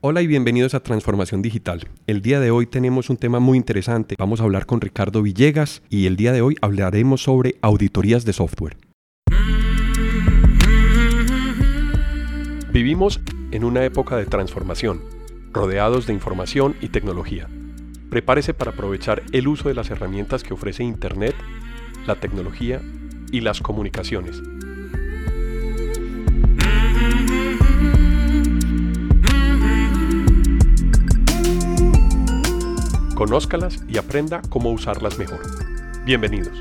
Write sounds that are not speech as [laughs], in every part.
Hola y bienvenidos a Transformación Digital. El día de hoy tenemos un tema muy interesante. Vamos a hablar con Ricardo Villegas y el día de hoy hablaremos sobre auditorías de software. Vivimos en una época de transformación, rodeados de información y tecnología. Prepárese para aprovechar el uso de las herramientas que ofrece Internet, la tecnología y las comunicaciones Conózcalas y aprenda cómo usarlas mejor. Bienvenidos.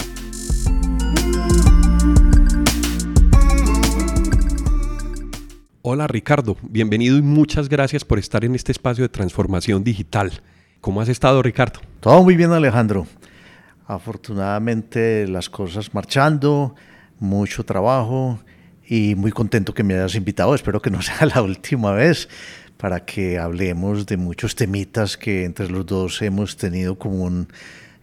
Hola Ricardo, bienvenido y muchas gracias por estar en este espacio de transformación digital. ¿Cómo has estado Ricardo? Todo muy bien Alejandro. Afortunadamente las cosas marchando, mucho trabajo y muy contento que me hayas invitado. Espero que no sea [laughs] la última vez para que hablemos de muchos temitas que entre los dos hemos tenido como un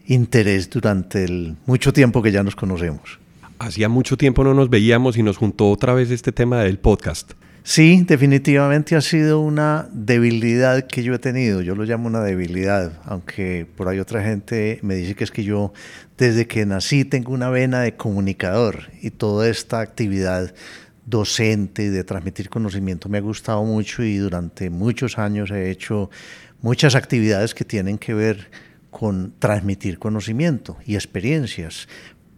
interés durante el mucho tiempo que ya nos conocemos. Hacía mucho tiempo no nos veíamos y nos juntó otra vez este tema del podcast. Sí, definitivamente ha sido una debilidad que yo he tenido. Yo lo llamo una debilidad, aunque por ahí otra gente me dice que es que yo desde que nací tengo una vena de comunicador y toda esta actividad docente de transmitir conocimiento me ha gustado mucho y durante muchos años he hecho muchas actividades que tienen que ver con transmitir conocimiento y experiencias,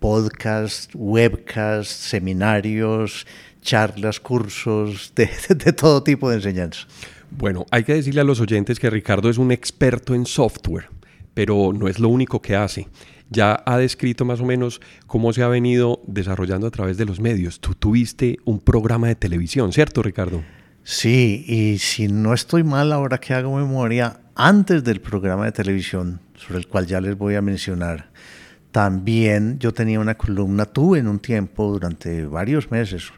podcasts, webcasts, seminarios, charlas, cursos, de, [laughs] de, todo tipo de enseñanza. Bueno, hay que decirle a los oyentes que Ricardo es un experto en software, pero no es lo único que hace ya ha descrito más o menos cómo se ha venido desarrollando a través de los medios. Tú tuviste un programa de televisión, ¿cierto, Ricardo? Sí, y si no estoy mal ahora que hago memoria, antes del programa de televisión, sobre el cual ya les voy a mencionar, también yo tenía una columna, tuve en un tiempo, durante varios meses,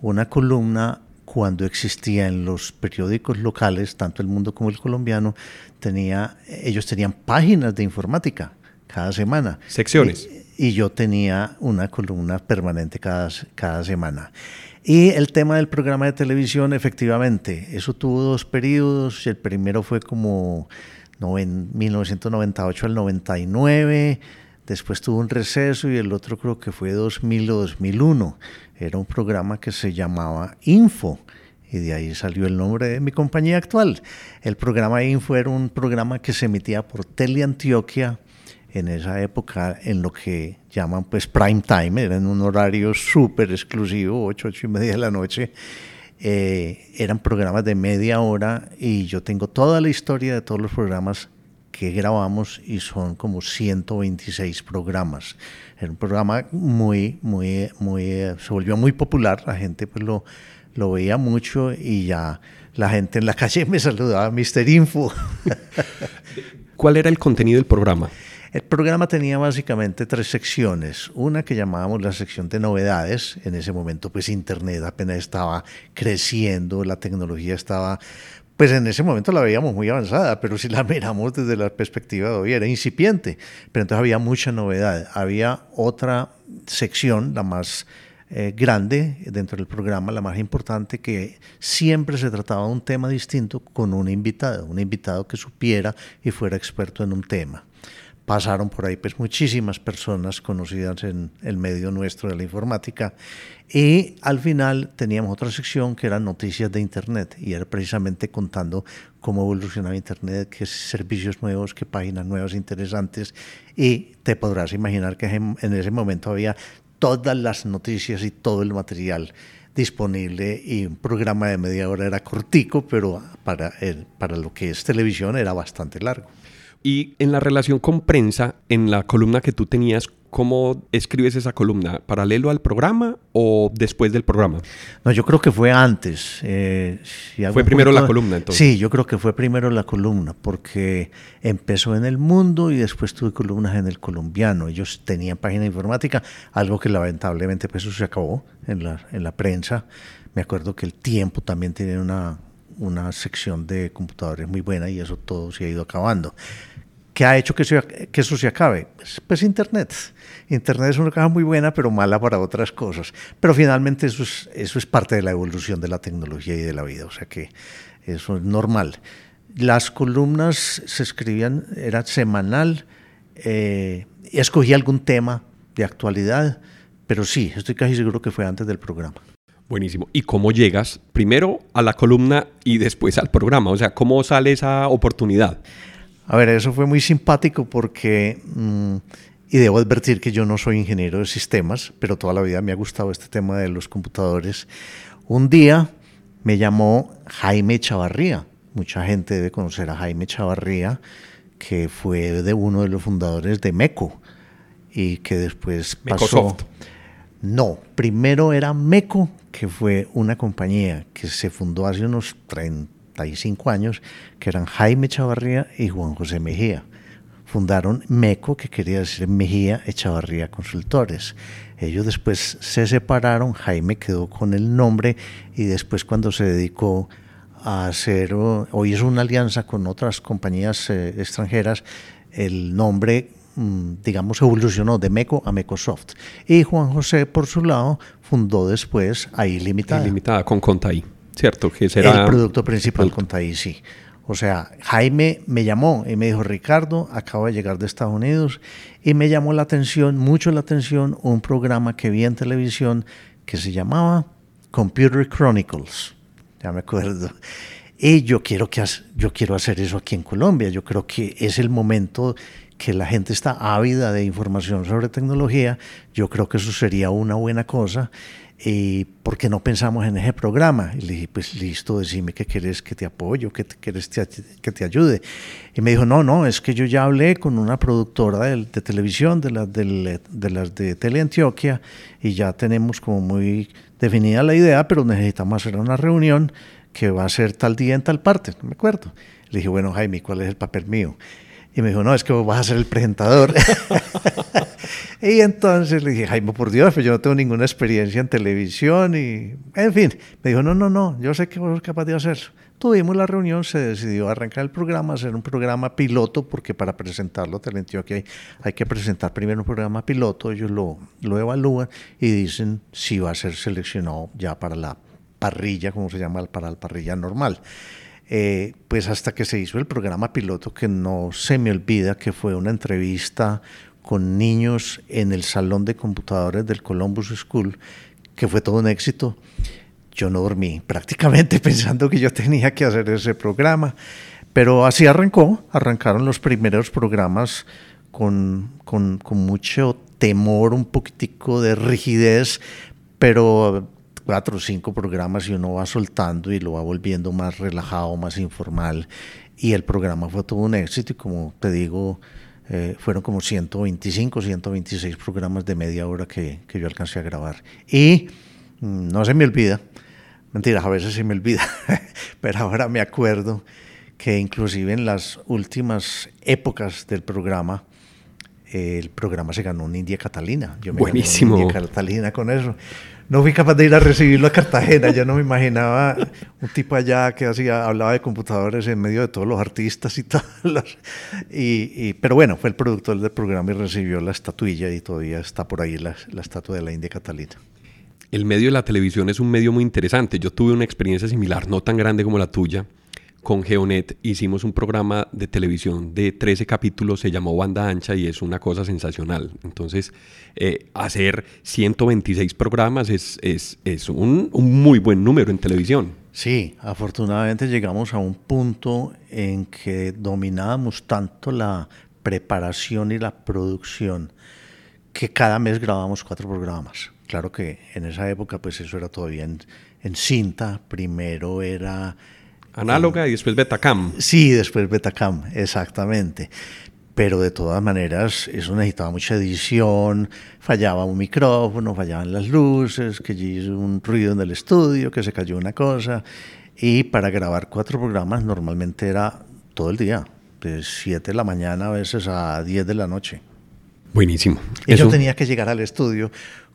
una columna cuando existía en los periódicos locales, tanto el mundo como el colombiano, tenía, ellos tenían páginas de informática cada semana. Secciones. Y, yo tenía una columna permanente cada, cada semana. Y el tema del programa de televisión, efectivamente, eso tuvo dos periodos. El primero fue como en 1998 al 99, después tuvo un receso y el otro creo que fue 2000 o 2001. Era un programa que se llamaba Info y de ahí salió el nombre de mi compañía actual. El programa Info era un programa que se emitía por Teleantioquia en esa época en lo que llaman pues prime time, era en un horario súper exclusivo, 8, 8 y media de la noche. Eh, eran programas de media hora y yo tengo toda la historia de todos los programas que grabamos y son como 126 programas. Era un programa muy, muy, muy, se volvió muy popular, la gente pues lo, lo veía mucho y ya la gente en la calle me saludaba, Mr. Info. [laughs] ¿Cuál era el contenido del programa? El programa tenía básicamente tres secciones. Una que llamábamos la sección de novedades. En ese momento, pues Internet apenas estaba creciendo, la tecnología estaba pues en ese momento la veíamos muy avanzada, pero si la [laughs] miramos desde la perspectiva de hoy era incipiente. Pero entonces había mucha novedad. Había otra sección, la más eh, grande dentro del programa, la más importante, que siempre se trataba de un tema distinto con un invitado, un invitado que supiera y fuera experto en un tema pasaron por ahí pues muchísimas personas conocidas en el medio nuestro de la informática y al final teníamos otra sección que eran noticias de internet y era precisamente contando cómo evolucionaba internet, qué servicios nuevos, qué páginas nuevas interesantes y te podrás imaginar que en ese momento había todas las noticias y todo el material disponible y un programa de media hora era cortico, pero para, el, para lo que es televisión era bastante largo. Y en la relación con prensa, en la columna que tú tenías, ¿cómo escribes esa columna? ¿Paralelo al programa o después del programa? No, yo creo que fue antes. Eh, fue primero la columna, entonces. Sí, yo creo que fue primero la columna, porque empezó en el mundo y después tuve columnas en el colombiano. Ellos tenían página informática, algo que lamentablemente pues eso se acabó en la, en la prensa. Me acuerdo que el tiempo también tiene una, una sección de computadores muy buena y eso todo se ha ido acabando. ¿Qué ha hecho que, eso se acabe? Pues, pues, Internet. Internet es una caja muy buena, pero mala para otras cosas. Pero finalmente eso es, eso es parte de la evolución de la tecnología y de la vida. O sea que eso es normal. Las columnas se escribían, era semanal, eh, escogí algún tema de actualidad, pero sí, estoy casi seguro que fue antes del programa. Buenísimo. ¿Y cómo llegas primero a la columna y después al programa? O sea, ¿cómo sale esa oportunidad? A ver, eso fue muy simpático porque, mm, y debo advertir que yo no soy ingeniero de sistemas, pero toda la vida me ha gustado este tema de los computadores. Un día me llamó Jaime Chavarría. Mucha gente debe conocer a Jaime Chavarría, que fue de uno de los fundadores de MECO y que después pasó. No, primero era MECO, que fue una compañía que se fundó hace unos 35 años, que eran Jaime Chavarría y Juan José Mejía. Fundaron MECO, que quería decir Mejía Echavarría Consultores. Ellos después se separaron, Jaime quedó con el nombre y después cuando se dedicó a hacer, hoy es una alianza con otras compañías eh, extranjeras, el nombre digamos, evolucionó de Meco a Mecosoft. Y Juan José, por su lado, fundó después ahí Limitada. Limitada con Contaí, ¿cierto? Que será el producto principal Contaí, sí. O sea, Jaime me llamó y me dijo, Ricardo, acabo de llegar de Estados Unidos y me llamó la atención, mucho la atención, un programa que vi en televisión que se llamaba Computer Chronicles. Ya me acuerdo. Y yo quiero, que, yo quiero hacer eso aquí en Colombia. Yo creo que es el momento que la gente está ávida de información sobre tecnología, yo creo que eso sería una buena cosa. ¿Y por qué no pensamos en ese programa? Y le dije, pues listo, decime que quieres que te apoyo, que quieres que te ayude. Y me dijo, no, no, es que yo ya hablé con una productora de, televisión, de, las de, de las de Teleantioquia, y ya tenemos como muy definida la idea, pero necesitamos hacer una reunión que va a ser tal día en tal parte, no me acuerdo. Le dije, bueno, Jaime, ¿cuál es el papel mío? Y me dijo, no, es que vos vas a ser el presentador. [laughs] y entonces le dije, Jaime, por Dios, pues yo no tengo ninguna experiencia en televisión. Y, en fin, me dijo, no, no, no, yo sé que vos sos capaz de hacerlo. Tuvimos la reunión, se decidió arrancar el programa, hacer un programa piloto, porque para presentarlo, te que hay, hay que presentar primero un programa piloto, ellos lo, lo evalúan y dicen si va a ser seleccionado ya para la parrilla, como se llama, para la parrilla normal. Eh, pues hasta que se hizo el programa piloto, que no se me olvida que fue una entrevista con niños en el salón de computadores del Columbus School, que fue todo un éxito. Yo no dormí [laughs] prácticamente pensando que yo tenía que hacer ese programa, pero así arrancó, arrancaron los primeros programas con, con, con mucho temor, un poquitico de rigidez, pero cuatro o cinco programas y uno va soltando y lo va volviendo más relajado, más informal. Y el programa fue todo un éxito y como te digo, eh, fueron como 125, 126 programas de media hora que, que yo alcancé a grabar. Y mm, no se me olvida, mentiras, a veces se me olvida, [laughs] pero ahora me acuerdo que inclusive en las últimas épocas del programa, el programa se ganó una India Catalina. Yo me Buenísimo. India Catalina con eso no fui capaz de ir a recibirlo a Cartagena. Yo no me imaginaba un tipo allá que hacía, hablaba de computadores en medio de todos los artistas y [laughs] tal. Y, pero bueno, fue el productor del programa y recibió la estatuilla y todavía está por ahí la, la estatua de la India Catalina. El medio de la televisión es un medio muy interesante. Yo tuve una experiencia similar, no tan grande como la tuya, con Geonet hicimos un programa de televisión de 13 capítulos, se llamó Banda Ancha y es una cosa sensacional. Entonces, eh, hacer 126 programas es, es, es un, un, muy buen número en televisión. Sí, afortunadamente llegamos a un punto en que dominábamos tanto la preparación y la producción que cada mes grabamos cuatro programas. Claro que en esa época pues eso era todavía en, en cinta, primero era Análoga y después Betacam. Sí, después Betacam, exactamente. Pero de todas maneras, eso necesitaba mucha edición, fallaba un micrófono, fallaban las luces, que hizo un ruido en el estudio, que se cayó una cosa. Y para grabar cuatro programas normalmente era todo el día, de 7 de la mañana a veces a 10 de la noche. Buenísimo. Y yo tenía que llegar al estudio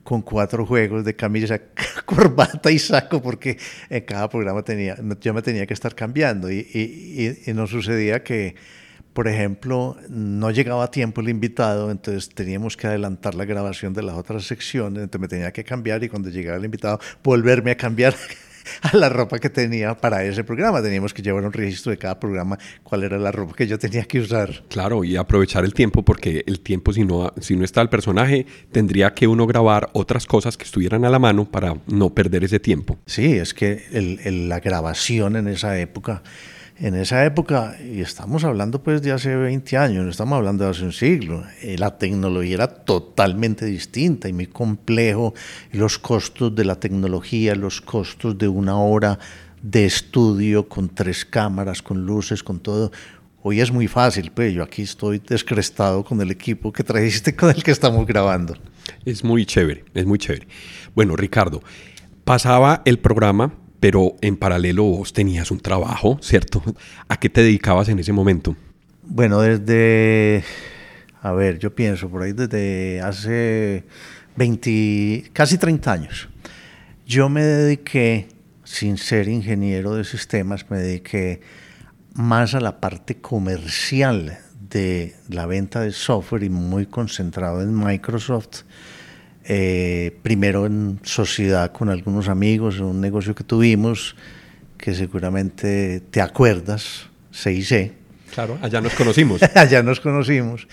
con cuatro juegos de camisa, [laughs] corbata y saco, porque en cada programa tenía, yo me tenía que estar cambiando. Y, y, y, no sucedía que, por ejemplo, no llegaba a tiempo el invitado, entonces teníamos que adelantar la grabación de las otras secciones, entonces me tenía que cambiar y cuando llegaba el invitado, volverme a cambiar. [laughs] [laughs] a la ropa que tenía para ese programa. Teníamos que llevar un registro de cada programa, cuál era la ropa que yo tenía que usar. Claro, y aprovechar el tiempo, porque el tiempo, si no, si no está el personaje, tendría que uno grabar otras cosas que estuvieran a la mano para no perder ese tiempo. Sí, es que la grabación en esa época en esa época, y estamos hablando pues de hace 20 años, no estamos hablando de hace un siglo, eh, la tecnología era totalmente distinta y muy complejo, los costos de la tecnología, los costos de una hora de estudio con tres cámaras, con luces, con todo. Hoy es muy fácil, pues yo aquí estoy descrestado con el equipo que trajiste con el que estamos grabando. Es muy chévere, es muy chévere. Bueno, Ricardo, pasaba el programa pero en paralelo vos tenías un trabajo, ¿cierto? ¿A qué te dedicabas en ese momento? Bueno, desde, a ver, yo pienso por ahí desde hace 20, casi 30 años. Yo me dediqué, sin ser ingeniero de sistemas, me dediqué más a la parte comercial de la venta de software y muy concentrado en Microsoft eh, primero en sociedad con algunos amigos, en un negocio que tuvimos, que seguramente te acuerdas, C&C. Claro, allá nos conocimos. [laughs] allá nos conocimos.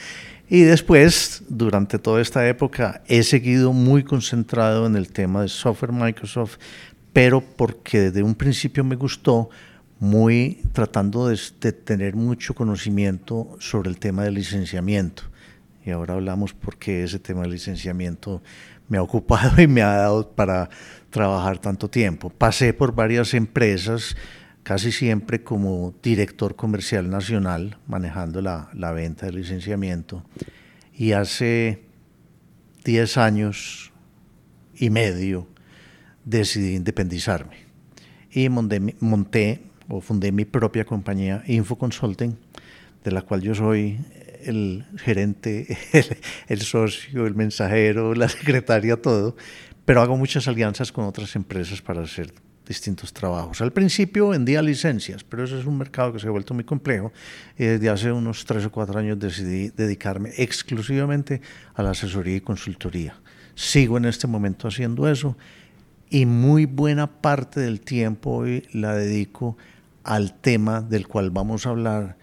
Y después, durante toda esta época, he seguido muy concentrado en el tema de software Microsoft, pero porque desde un principio me gustó, muy tratando de, de tener mucho conocimiento sobre el tema del licenciamiento y ahora hablamos porque ese tema del licenciamiento me ha ocupado [laughs] y me ha dado para trabajar tanto tiempo. Pasé por varias empresas, casi siempre como director comercial nacional, manejando la, la venta del licenciamiento. Y hace 10 años y medio decidí independizarme. Y monté, monté o fundé mi propia compañía, Info Consulting, de la cual yo soy el gerente, [laughs] el, socio, el mensajero, la secretaria, todo, pero hago muchas alianzas con otras empresas para hacer distintos trabajos. Al principio vendía licencias, pero eso es un mercado que se ha vuelto muy complejo y desde hace unos tres o cuatro años decidí dedicarme exclusivamente a la asesoría y consultoría. Sigo en este momento haciendo eso y muy buena parte del tiempo hoy la dedico al tema del cual vamos a hablar,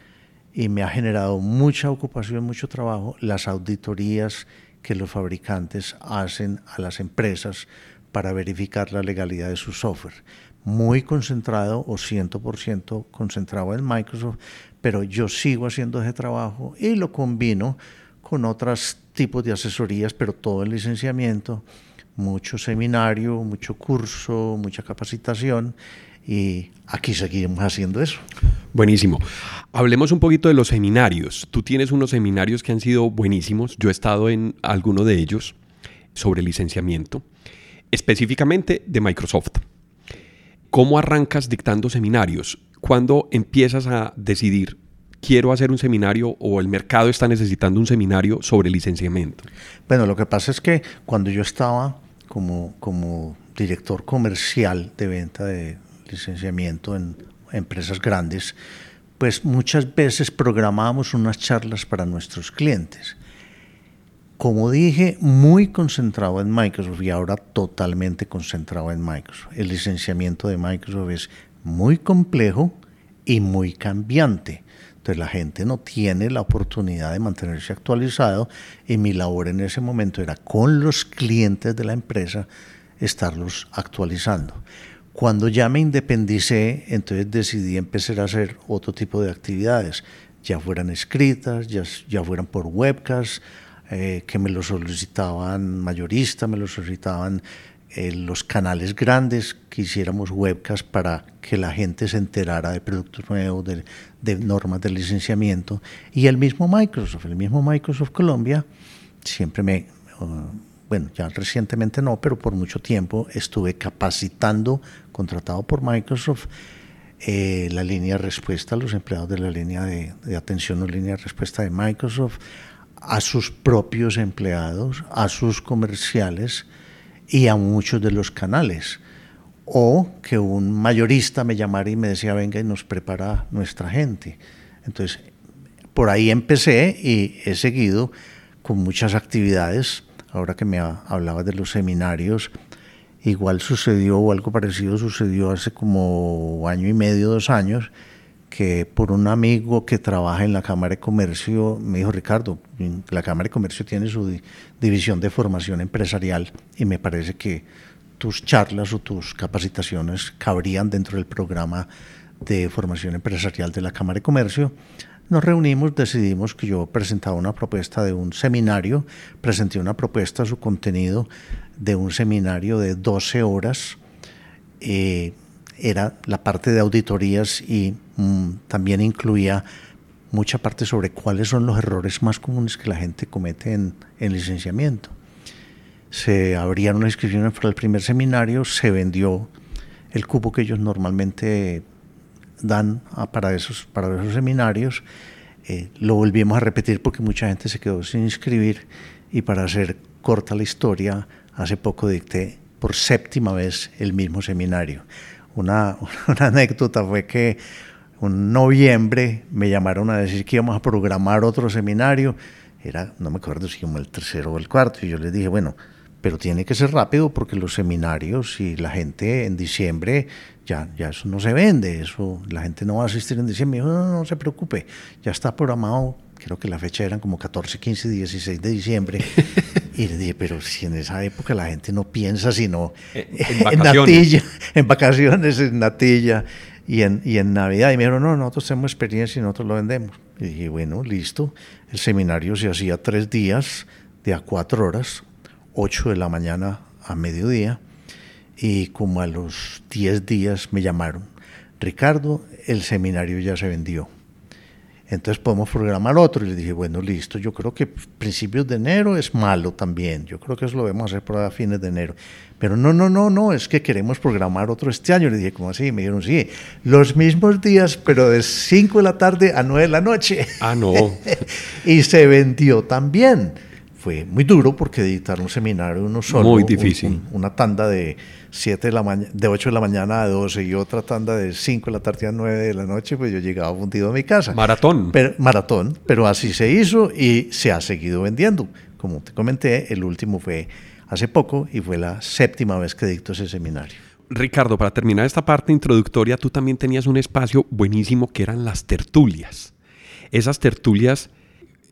y me ha generado mucha ocupación, mucho trabajo, las auditorías que los fabricantes hacen a las empresas para verificar la legalidad de su software. Muy concentrado o 100% concentrado en Microsoft, pero yo sigo haciendo ese trabajo y lo combino con otros tipos de asesorías, pero todo el licenciamiento, mucho seminario, mucho curso, mucha capacitación y aquí seguimos haciendo eso. Buenísimo. Hablemos un poquito de los seminarios. Tú tienes unos seminarios que han sido buenísimos. Yo he estado en alguno de ellos sobre licenciamiento, específicamente de Microsoft. ¿Cómo arrancas dictando seminarios? ¿Cuándo empiezas a decidir, quiero hacer un seminario o el mercado está necesitando un seminario sobre licenciamiento? Bueno, lo que pasa es que cuando yo estaba como, como director comercial de venta de licenciamiento en empresas grandes, pues muchas veces programábamos unas charlas para nuestros clientes. Como dije, muy concentrado en Microsoft y ahora totalmente concentrado en Microsoft. El licenciamiento de Microsoft es muy complejo y muy cambiante. Entonces la gente no tiene la oportunidad de mantenerse actualizado y mi labor en ese momento era con los clientes de la empresa estarlos actualizando. Cuando ya me independicé, entonces decidí empezar a hacer otro tipo de actividades, ya fueran escritas, ya, ya fueran por webcast, eh, que me lo solicitaban mayoristas, me lo solicitaban eh, los canales grandes, que hiciéramos webcast para que la gente se enterara de productos nuevos, de, de normas de licenciamiento. Y el mismo Microsoft, el mismo Microsoft Colombia, siempre me... Bueno, ya recientemente no, pero por mucho tiempo estuve capacitando, contratado por Microsoft, eh, la línea de respuesta los empleados de la línea de, atención o línea de respuesta de Microsoft, a sus propios empleados, a sus comerciales y a muchos de los canales. O que un mayorista me llamara y me decía, venga y nos prepara nuestra gente. Entonces, por ahí empecé y he seguido con muchas actividades ahora que me hablabas de los seminarios, Igual sucedió o algo parecido sucedió hace como año y medio, dos años, que por un amigo que trabaja en la Cámara de Comercio me dijo, Ricardo, la Cámara de Comercio tiene su división de formación empresarial y me parece que tus charlas o tus capacitaciones cabrían dentro del programa de formación empresarial de la Cámara de Comercio. Nos reunimos, decidimos que yo presentaba una propuesta de un seminario, presenté una propuesta, su contenido de un seminario de 12 horas. Eh, era la parte de auditorías y mm, también incluía mucha parte sobre cuáles son los errores más comunes que la gente comete en, en licenciamiento. Se abrieron las inscripciones para el primer seminario, se vendió el cupo que ellos normalmente dan para esos, para esos seminarios. Eh, lo volvimos a repetir porque mucha gente se quedó sin inscribir y para hacer corta la historia, hace poco dicté por séptima vez el mismo seminario. Una, [laughs] una anécdota fue que en noviembre me llamaron a decir que íbamos a programar otro seminario. Era, no me acuerdo si como el tercero o el cuarto. Y yo les dije, bueno, pero tiene que ser rápido porque los seminarios y la gente en diciembre ya, ya eso no se vende, eso la gente no va a asistir en diciembre. No, no, no se preocupe, ya está programado, creo que la fecha eran como 14, 15, 16 de diciembre. [laughs] y le dije, pero si en esa época la gente no piensa sino [laughs] en, en, natilla, en vacaciones, en natilla y en, y en Navidad. Y me dijeron, no, nosotros tenemos experiencia y nosotros lo vendemos. Y dije, bueno, listo. El seminario se hacía tres días de a cuatro horas 8 de la mañana a mediodía y como a los 10 días me llamaron, Ricardo, el seminario ya se vendió. Entonces podemos programar otro. Y le dije, bueno, listo, yo creo que principios de enero es malo también. Yo creo que eso lo debemos hacer para fines de enero. Pero no, no, no, no, es que queremos programar otro este año. Le dije, ¿cómo así? Me dijeron, sí, los mismos días, pero de 5 de la tarde a 9 de la noche. Ah, no. [laughs] y se vendió también fue muy duro porque editar un seminario uno solo. Muy difícil. una tanda de, siete de, la de 8 de la mañana a 12 y otra tanda de 5 de la tarde a 9 de la noche, pues yo llegaba fundido a mi casa. Maratón. Pero, maratón, pero así se hizo y se ha seguido vendiendo. Como te comenté, el último fue hace poco y fue la séptima vez que dicto ese seminario. Ricardo, para terminar esta parte introductoria, tú también tenías un espacio buenísimo que eran las tertulias. Esas tertulias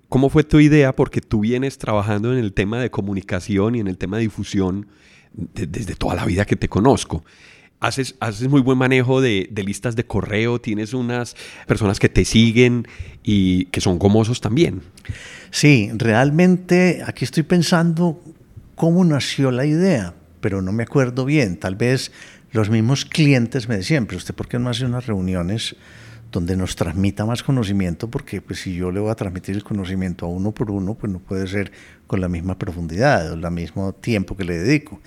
¿Cómo fue tu idea? Porque tú vienes trabajando en el tema de comunicación y en el tema de difusión desde toda la vida que te conozco. Haces, haces muy buen manejo de, listas de correo, tienes unas personas que te siguen y que son gomosos también. Sí, realmente aquí estoy pensando cómo nació la idea, pero no me acuerdo bien. Tal vez los mismos clientes me decían, pero usted por qué no hace unas reuniones donde nos transmita más conocimiento, porque pues, si yo le voy a transmitir el conocimiento a uno por uno, pues no puede ser con la misma profundidad o el mismo tiempo que le dedico.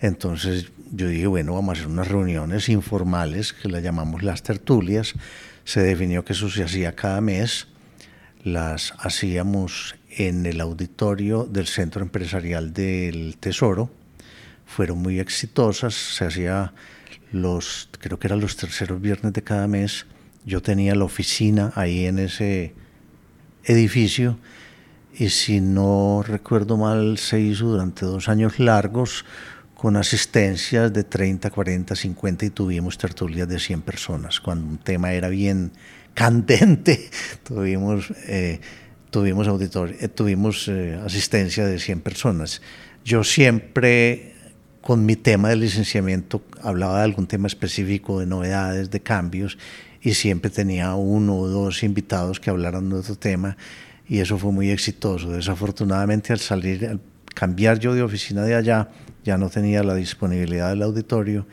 Entonces yo dije, bueno, vamos a hacer unas reuniones informales que las llamamos las tertulias. Se definió que eso se hacía cada mes. Las hacíamos en el auditorio del Centro Empresarial del Tesoro. Fueron muy exitosas. Se hacía los, creo que eran los terceros viernes de cada mes yo tenía la oficina ahí en ese edificio y si no recuerdo mal se hizo durante dos años largos con asistencias de 30, 40, 50 y tuvimos tertulias de 100 personas. Cuando un tema era bien [laughs] candente, tuvimos, eh, tuvimos, auditor, eh, tuvimos eh, asistencia de 100 personas. Yo siempre con mi tema de licenciamiento hablaba de algún tema específico, de novedades, de cambios, y siempre tenía uno o dos invitados que hablaran de otro tema y eso fue muy exitoso. Desafortunadamente al salir, al cambiar yo de oficina de allá, ya no tenía la disponibilidad del auditorio.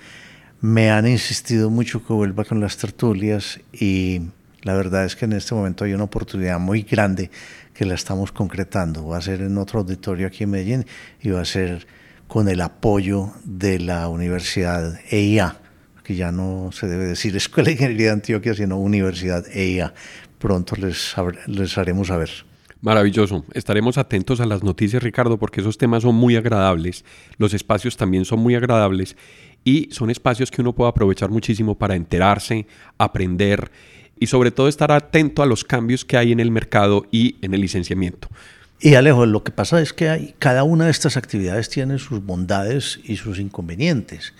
Me han insistido mucho que vuelva con las tertulias y la verdad es que en este momento hay una oportunidad muy grande que la estamos concretando. Va a ser en otro auditorio aquí en Medellín y va a ser con el apoyo de la Universidad EIA que ya no se debe decir [laughs] Escuela de Ingeniería de Antioquia, sino Universidad EIA. Pronto les, les haremos saber. Maravilloso. Estaremos atentos a las noticias, Ricardo, porque esos temas son muy agradables. Los espacios también son muy agradables y son espacios que uno puede aprovechar muchísimo para enterarse, aprender y sobre todo estar atento a los cambios que hay en el mercado y en el licenciamiento. Y Alejo, lo que pasa es que hay, cada una de estas actividades tiene sus bondades y sus inconvenientes.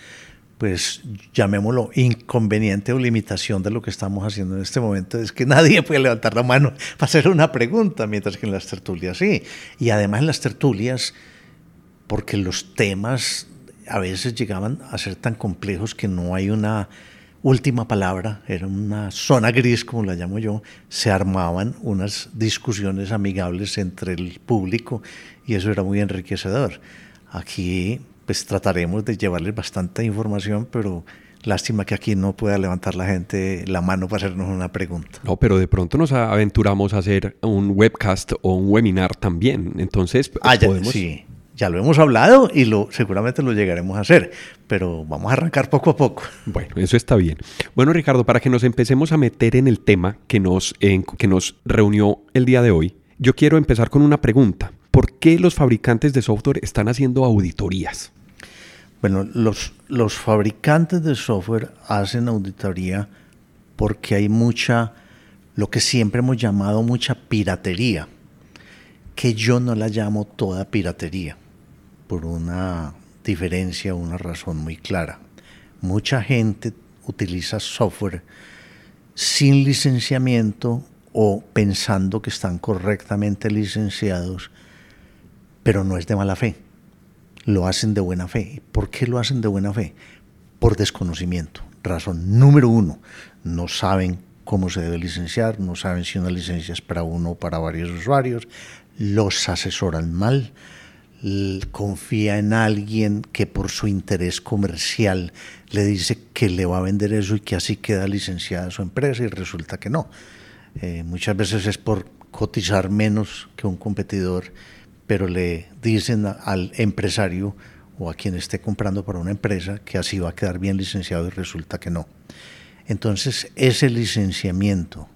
Pues llamémoslo inconveniente o limitación de lo que estamos haciendo en este momento, es que nadie puede levantar la mano [laughs] para hacer una pregunta, mientras que en las tertulias sí. Y además en las tertulias, porque los temas a veces llegaban a ser tan complejos que no hay una última palabra, era una zona gris, como la llamo yo, se armaban unas discusiones amigables entre el público y eso era muy enriquecedor. Aquí pues trataremos de llevarles bastante información, pero lástima que aquí no pueda levantar la gente la mano para hacernos una pregunta. No, pero de pronto nos aventuramos a hacer un webcast o un webinar también. Entonces, ah, podemos... sí ya lo hemos hablado y lo, seguramente lo llegaremos a hacer, pero vamos a arrancar poco a poco. Bueno, eso está bien. Bueno, Ricardo, para que nos empecemos a meter en el tema que nos, que nos reunió el día de hoy, yo quiero empezar con una pregunta. ¿Por qué los fabricantes de software están haciendo auditorías? Bueno, los, los fabricantes de software hacen auditoría porque hay mucha, lo que siempre hemos llamado mucha piratería, que yo no la llamo toda piratería por una diferencia, una razón muy clara. Mucha gente utiliza software sin licenciamiento o pensando que están correctamente licenciados, pero no es de mala fe. Lo hacen de buena fe. ¿Por qué lo hacen de buena fe? Por desconocimiento. Razón número uno, no saben cómo se debe licenciar, no saben si una licencia es para uno o para varios usuarios, los asesoran mal, confía en alguien que por su interés comercial le dice que le va a vender eso y que así queda licenciada su empresa y resulta que no. Eh, muchas veces es por cotizar menos que un competidor, pero le dicen al empresario o a quien esté comprando para una empresa que así va a quedar bien licenciado y resulta que no. Entonces ese licenciamiento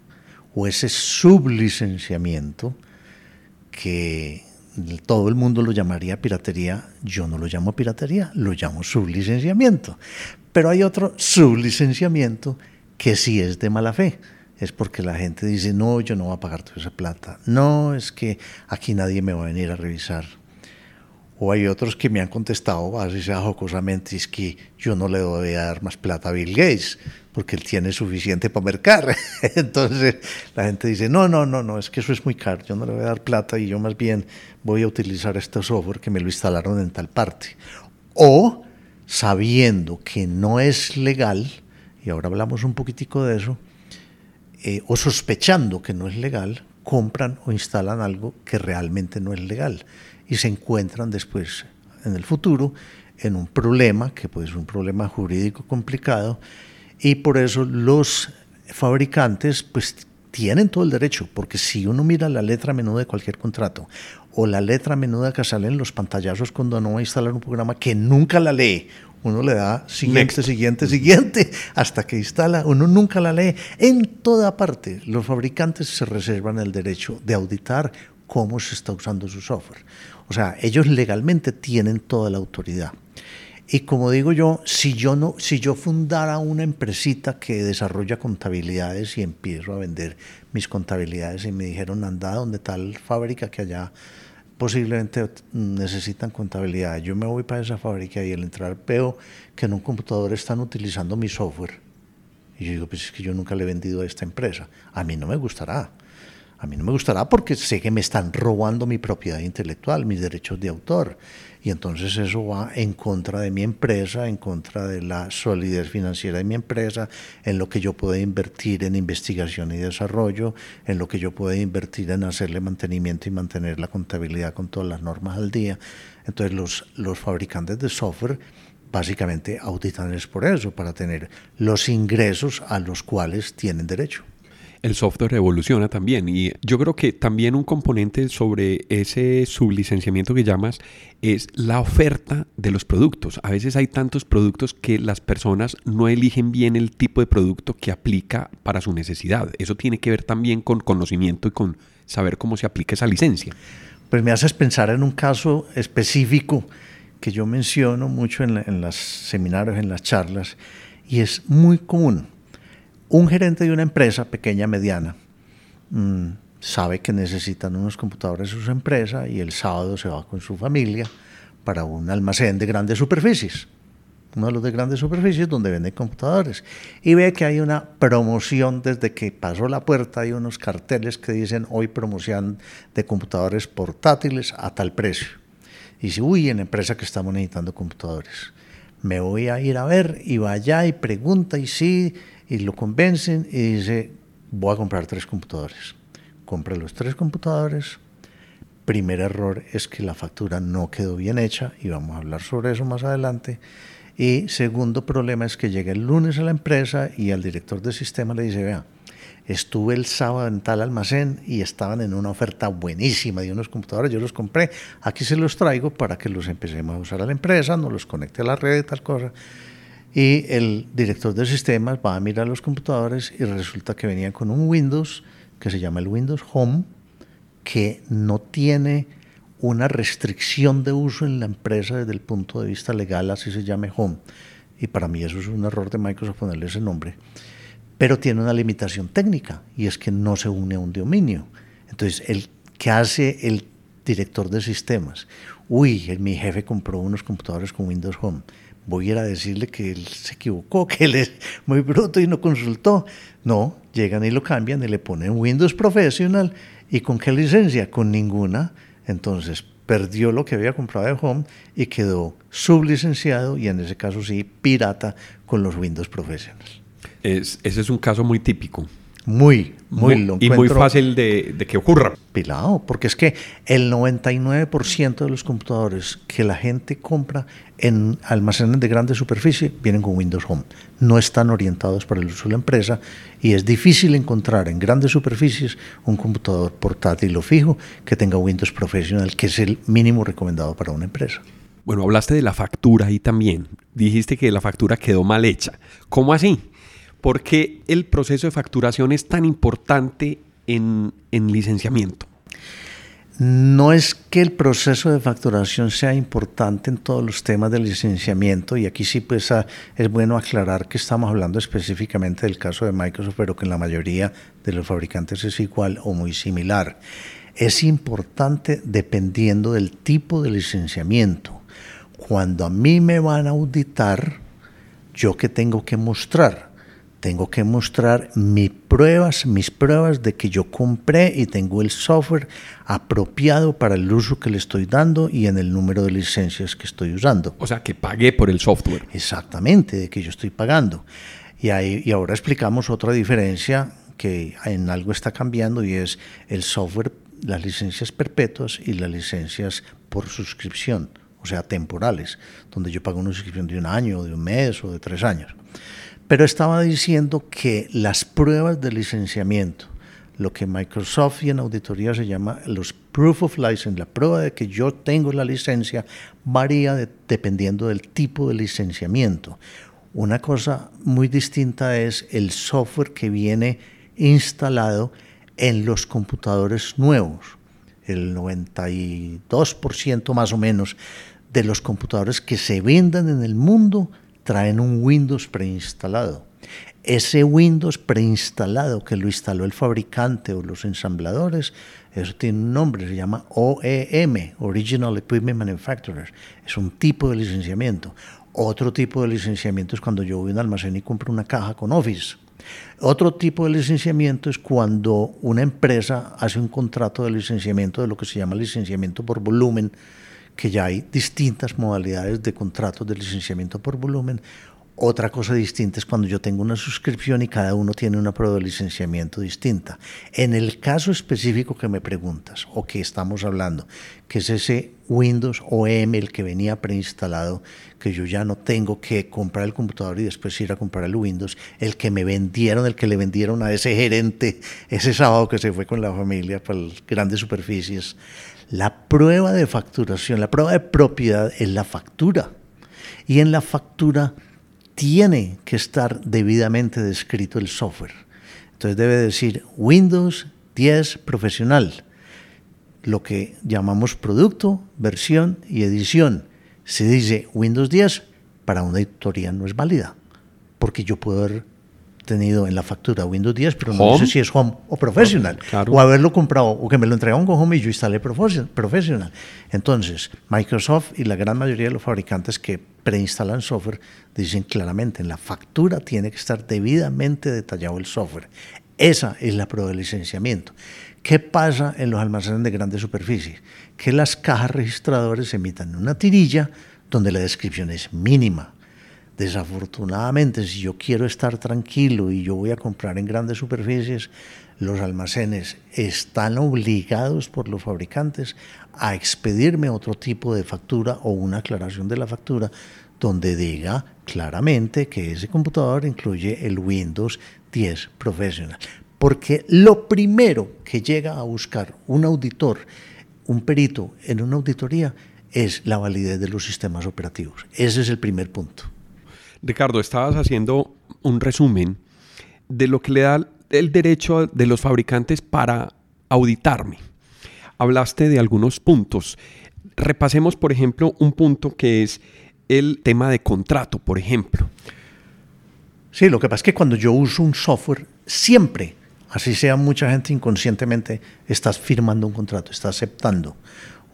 o ese sublicenciamiento que todo el mundo lo llamaría piratería, yo no lo llamo piratería, lo llamo sublicenciamiento. Pero hay otro sublicenciamiento que sí es de mala fe. Es porque la gente dice, no, yo no voy a pagar toda esa plata. No, es que aquí nadie me va a venir a revisar. O hay otros que me han contestado, así sea jocosamente, es que yo no le voy a dar más plata a Bill Gates porque él tiene suficiente para mercar. [laughs] Entonces la gente dice, no, no, no, no, es que eso es muy caro, yo no le voy a dar plata y yo más bien voy a utilizar este software que me lo instalaron en tal parte. O sabiendo que no es legal, y ahora hablamos un poquitico de eso, eh, o sospechando que no es legal, compran o instalan algo que realmente no es legal y se encuentran después en el futuro en un problema, que puede ser un problema jurídico complicado, y por eso los fabricantes pues tienen todo el derecho, porque si uno mira la letra menuda de cualquier contrato o la letra menuda que sale en los pantallazos cuando no va a instalar un programa que nunca la lee, uno le da siguiente, siguiente, siguiente, hasta que instala, uno nunca la lee. En toda parte, los fabricantes se reservan el derecho de auditar cómo se está usando su software. O sea, ellos legalmente tienen toda la autoridad. Y como digo yo, si yo no, si yo fundara una empresita que desarrolla contabilidades y empiezo a vender mis contabilidades y me dijeron anda donde tal fábrica que allá posiblemente necesitan contabilidad, yo me voy para esa fábrica y al entrar veo que en un computador están utilizando mi software. Y yo digo, pues es que yo nunca le he vendido a esta empresa. A mí no me gustará. A mí no me gustará porque sé que me están robando mi propiedad intelectual, mis derechos de autor y entonces eso va en contra de mi empresa, en contra de la solidez financiera de mi empresa, en lo que yo puedo invertir en investigación y desarrollo, en lo que yo puedo invertir en hacerle mantenimiento y mantener la contabilidad con todas las normas al día. Entonces los, los fabricantes de software básicamente auditan es por eso, para tener los ingresos a los cuales tienen derecho el software evoluciona también. Y yo creo que también un componente sobre ese sublicenciamiento que llamas es la oferta de los productos. A veces hay tantos productos que las personas no eligen bien el tipo de producto que aplica para su necesidad. Eso tiene que ver también con conocimiento y con saber cómo se aplica esa licencia. Pues me haces pensar en un caso específico que yo menciono mucho en, en los seminarios, en las charlas, y es muy común un gerente de una empresa pequeña, mediana, mm, sabe que necesitan unos computadores en su empresa y el sábado se va con su familia para un almacén de grandes superficies, uno de los de grandes superficies donde venden computadores, y ve que hay una promoción desde que pasó la puerta, hay unos carteles que dicen hoy promoción de computadores portátiles a tal precio. Y dice, uy, en empresa que estamos necesitando computadores. Me voy a ir a ver y va allá y pregunta y sí, y lo convencen y dice, voy a comprar tres computadores. Compra los tres computadores, primer error es que la factura no quedó bien hecha y vamos a hablar sobre eso más adelante. Y segundo problema es que llega el lunes a la empresa y al director de sistema le dice, vea, estuve el sábado en tal almacén y estaban en una oferta buenísima de unos computadores, yo los compré, aquí se los traigo para que los empecemos a usar a la empresa, no los conecte a la red y tal cosa. Y el director de sistemas va a mirar los computadores y resulta que venían con un Windows que se llama el Windows Home, que no tiene una restricción de uso en la empresa desde el punto de vista legal, así se llame Home. Y para mí eso es un error de Microsoft ponerle ese nombre. Pero tiene una limitación técnica y es que no se une a un dominio. Entonces, el que hace el director de sistemas, uy, mi jefe compró unos computadores con Windows Home, voy a ir a decirle que él se equivocó, [laughs] que él es muy bruto y no consultó. No, llegan y lo cambian y le ponen Windows Professional ¿Y con qué licencia? Con ninguna. Entonces perdió lo que había comprado de Home y quedó sublicenciado y en ese caso sí, pirata con los Windows Professional. ese es un caso muy típico. Muy, muy, muy Y muy fácil de, de, que ocurra. Pilado, porque es que el 99% de los computadores que la gente compra en almacenes de grande superficie vienen con Windows Home. No están orientados para el uso de la empresa y es difícil encontrar en grandes superficies un computador portátil o fijo que tenga Windows Professional, que es el mínimo recomendado para una empresa. Bueno, hablaste de la factura ahí también. Dijiste que la factura quedó mal hecha. ¿Cómo así? ¿Por qué el proceso de facturación es tan importante en, licenciamiento? No es que el proceso de facturación sea importante en todos los temas de licenciamiento y aquí sí pues ah, es bueno aclarar que estamos hablando específicamente del caso de Microsoft, pero que en la mayoría de los fabricantes es igual o muy similar. Es importante dependiendo del tipo de licenciamiento. Cuando a mí me van a auditar, yo qué tengo que mostrar? Tengo que mostrar mis pruebas, mis pruebas de que yo compré y tengo el software apropiado para el uso que le estoy dando y en el número de licencias que estoy usando. O sea, que pagué por el software. Exactamente, de que yo estoy pagando. Y, ahí, y ahora explicamos otra diferencia que en algo está cambiando y es el software, las licencias perpetuas y las licencias por suscripción, o sea, temporales, donde yo pago una suscripción de un año, de un mes o de tres años. Pero estaba diciendo que las pruebas de licenciamiento, lo que Microsoft y en auditoría se llama los proof of license, la prueba de que yo tengo la licencia, varía dependiendo del tipo de licenciamiento. Una cosa muy distinta es el software que viene instalado en los computadores nuevos. El 92% más o menos de los computadores que se vendan en el mundo traen un Windows preinstalado. Ese Windows preinstalado que lo instaló el fabricante o los ensambladores, eso tiene un nombre, se llama OEM, Original Equipment Manufacturer. Es un tipo de licenciamiento. Otro tipo de licenciamiento es cuando yo voy a un almacén y compro una caja con Office. Otro tipo de licenciamiento es cuando una empresa hace un contrato de licenciamiento de lo que se llama licenciamiento por volumen, que ya hay distintas modalidades de contratos de licenciamiento por volumen. Otra cosa distinta es cuando yo tengo una suscripción y cada uno tiene una prueba de licenciamiento distinta. En el caso específico que me preguntas o que estamos hablando, que es ese Windows OEM, el que venía preinstalado, que yo ya no tengo que comprar el computador y después ir a comprar el Windows, el que me vendieron, el que le vendieron a ese gerente [laughs] ese sábado que se fue con la familia para grandes superficies la prueba de facturación, la prueba de propiedad es la factura. Y en la factura tiene que estar debidamente descrito el software. Entonces debe decir Windows 10 profesional, lo que llamamos producto, versión y edición. Si dice Windows 10, para una editorial no es válida, porque yo puedo haber tenido en la factura Windows 10, pero no sé si es Home o Professional. Claro. O haberlo comprado o que me lo entregaron con Home y yo instalé Professional. Entonces, Microsoft y la gran mayoría de los fabricantes que preinstalan software dicen claramente en la factura tiene que estar debidamente detallado el software. Esa es la prueba de licenciamiento. ¿Qué pasa en los almacenes de grandes superficies? Que las cajas registradoras emitan una tirilla donde la descripción es mínima. Desafortunadamente, si yo quiero estar tranquilo y yo voy a comprar en grandes superficies, los almacenes están obligados por los fabricantes a expedirme otro tipo de factura o una aclaración de la factura donde diga claramente que ese computador incluye el Windows 10 Professional. Porque lo primero que llega a buscar un auditor, un perito en una auditoría, es la validez de los sistemas operativos. Ese es el primer punto. Ricardo, estabas haciendo un resumen de lo que le da el derecho de los fabricantes para auditarme. Hablaste de algunos puntos. Repasemos, por ejemplo, un punto que es el tema de contrato, por ejemplo. Sí, lo que pasa es que cuando yo uso un software, siempre, así sea mucha gente inconscientemente, estás firmando un contrato, estás aceptando.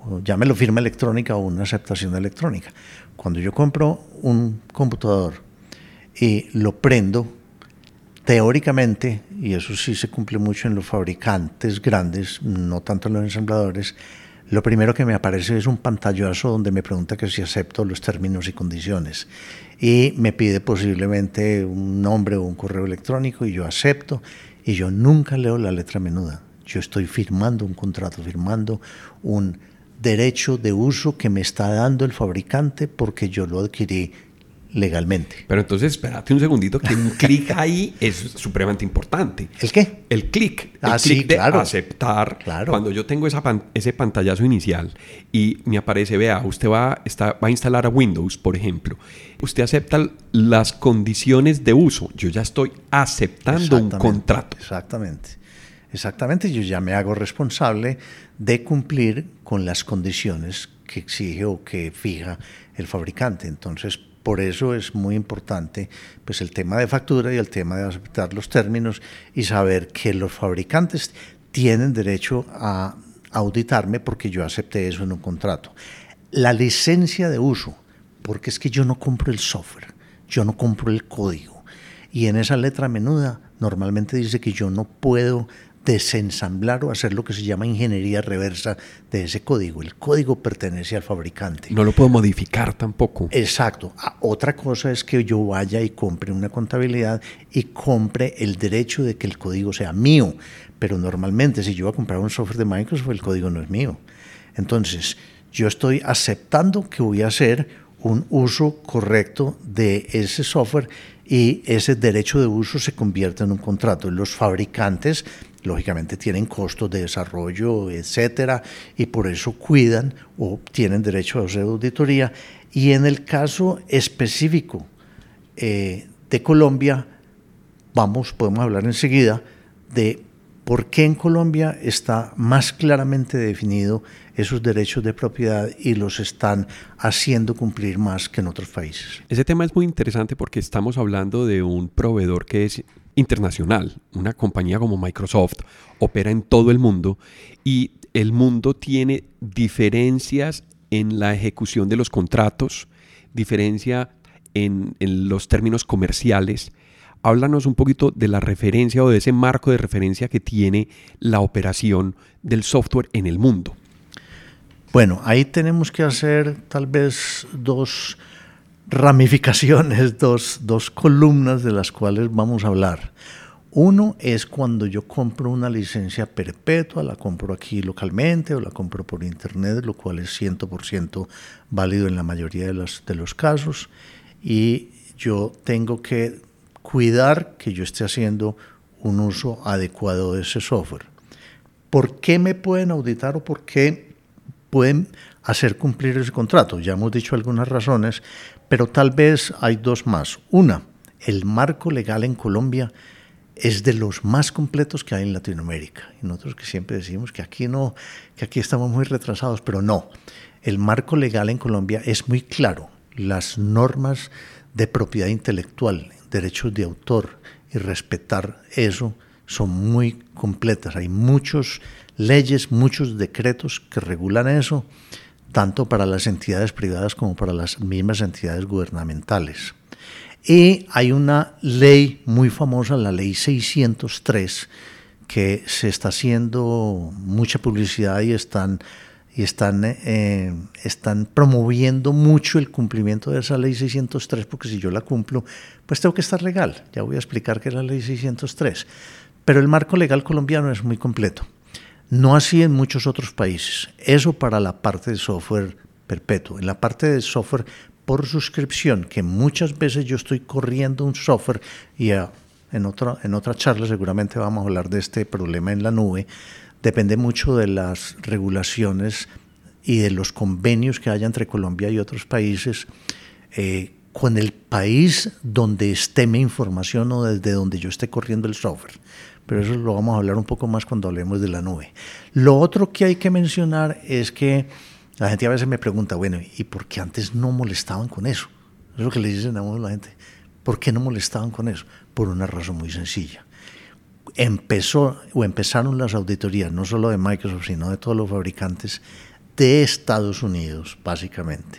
O ya me lo firma electrónica o una aceptación electrónica. Cuando yo compro un computador y lo prendo, teóricamente, y eso sí se cumple mucho en los fabricantes grandes, no tanto en los ensambladores, lo primero que me aparece es un pantallazo donde me pregunta que si acepto los términos y condiciones y me pide posiblemente un nombre o un correo electrónico y yo acepto y yo nunca leo la letra menuda. Yo estoy firmando un contrato, firmando un derecho de uso que me está dando el fabricante porque yo lo adquirí legalmente. Pero entonces, espérate un segundito, que un [laughs] clic ahí es supremamente importante. ¿El qué? El clic. Ah, el sí, clic de claro. aceptar. Claro. Cuando yo tengo esa pan- ese pantallazo inicial y me aparece, vea, usted va, está, va a instalar a Windows, por ejemplo. Usted acepta las condiciones de uso. Yo ya estoy aceptando un contrato. Exactamente. Exactamente, yo ya me hago responsable de cumplir con las condiciones que exige o que fija el fabricante. Entonces, por eso es muy importante pues, el tema de factura y el tema de aceptar los términos y saber que los fabricantes tienen derecho a auditarme porque yo acepté eso en un contrato. La licencia de uso, porque es que yo no compro el software, yo no compro el código. Y en esa letra menuda normalmente dice que yo no puedo desensamblar o hacer lo que se llama ingeniería reversa de ese código. El código pertenece al fabricante. No lo puedo modificar tampoco. Exacto. Ah, Otra cosa es que yo vaya y compre una contabilidad y compre el derecho de que el código sea mío. Pero normalmente si yo voy a comprar un software de Microsoft, el código no es mío. Entonces, yo estoy aceptando que voy a hacer un uso correcto de ese software y ese derecho de uso se convierte en un contrato. Los fabricantes, lógicamente, tienen costos de desarrollo, etcétera, y por eso cuidan o tienen derecho a hacer auditoría. Y en el caso específico eh, de Colombia, vamos, podemos hablar enseguida de por qué en Colombia está más claramente definido esos derechos de propiedad y los están haciendo cumplir más que en otros países. Ese tema es muy interesante porque estamos hablando de un proveedor que es internacional. Una compañía como Microsoft opera en todo el mundo y el mundo tiene diferencias en la ejecución de los contratos, diferencia en, los términos comerciales. Háblanos un poquito de la referencia o de ese marco de referencia que tiene la operación del software en el mundo. Bueno, ahí tenemos que hacer tal vez dos ramificaciones, [laughs] dos, dos columnas de las cuales vamos a hablar. Uno es cuando yo compro una licencia perpetua, la compro aquí localmente o la compro por internet, lo cual es 100% válido en la mayoría de los, de los casos. Y yo tengo que cuidar que yo esté haciendo un uso adecuado de ese software. ¿Por qué me pueden auditar o por qué pueden hacer cumplir ese contrato? Ya hemos dicho algunas razones, pero tal vez hay dos más. Una, el marco legal en Colombia es de los más completos que hay en Latinoamérica. Y nosotros que siempre decimos que aquí no, que aquí estamos muy retrasados, pero no. El marco legal en Colombia es muy claro. Las normas de propiedad intelectual, derechos de autor y respetar eso son muy completas. Hay muchas leyes, muchos decretos que regulan eso, tanto para las entidades privadas como para las mismas entidades gubernamentales. Y hay una ley muy famosa, la ley 603, que se está haciendo mucha publicidad y están, y están, eh, están promoviendo mucho el cumplimiento de esa ley 603, porque si yo la cumplo, pues tengo que estar legal. Ya voy a explicar qué es la ley 603. Pero el marco legal colombiano es muy completo. No así en muchos otros países. Eso para la parte de software perpetuo. En la parte de software por suscripción, que muchas veces yo estoy corriendo un software y en, otra, en otra charla seguramente vamos a hablar de este problema en la nube, depende mucho de las regulaciones y de los convenios que haya entre Colombia y otros países eh, con el país donde esté mi información o desde donde yo esté corriendo el software. Pero eso lo vamos a hablar un poco más cuando hablemos de la nube. Lo otro que hay que mencionar es que la gente a veces me pregunta, bueno, ¿y por qué antes no molestaban con eso? Es lo que le dicen a la gente. ¿Por qué no molestaban con eso? Por una razón muy sencilla. Empezó o empezaron las auditorías, no solo de Microsoft, sino de todos los fabricantes de Estados Unidos, básicamente,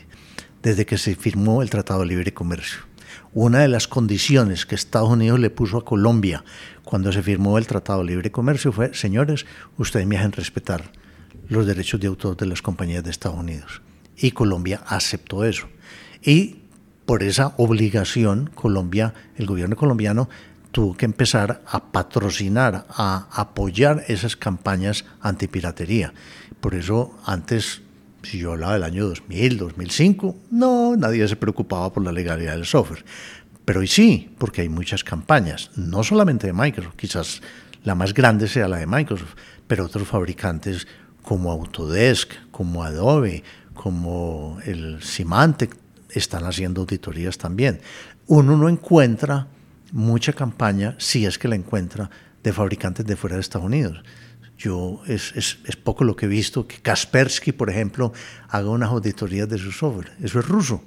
desde que se firmó el Tratado de Libre Comercio. Una de las condiciones que Estados Unidos le puso a Colombia cuando se firmó el Tratado de Libre Comercio fue, señores, ustedes me hacen respetar los derechos de autor de las compañías de Estados Unidos. Y Colombia aceptó eso. Y por esa obligación, Colombia, el gobierno colombiano tuvo que empezar a patrocinar, a apoyar esas campañas antipiratería. Por eso antes, si yo hablaba del año 2000, 2005, no, nadie se preocupaba por la legalidad del software. Pero hoy sí, porque hay muchas campañas, no solamente de Microsoft, quizás la más grande sea la de Microsoft, pero otros fabricantes como Autodesk, como Adobe, como el Symantec, están haciendo auditorías también. Uno no encuentra mucha campaña, si es que la encuentra, de fabricantes de fuera de Estados Unidos. Yo es, es, es, poco lo que he visto que Kaspersky, por ejemplo, haga unas auditorías de su software. Eso es ruso,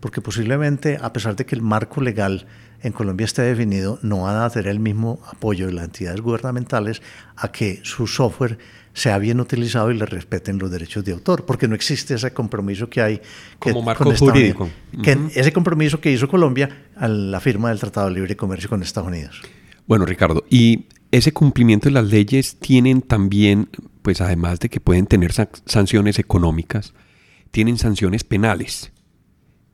porque posiblemente, a pesar de que el marco legal en Colombia esté definido, no van a tener el mismo apoyo de las entidades gubernamentales a que su software sea bien utilizado y le respeten los derechos de autor, porque no existe ese compromiso que hay como marco jurídico. Que Ese compromiso que hizo Colombia a la firma del Tratado de Libre Comercio con Estados Unidos. Bueno, Ricardo, y ese cumplimiento de las leyes tienen también, pues además de que pueden tener sanciones económicas, tienen sanciones penales.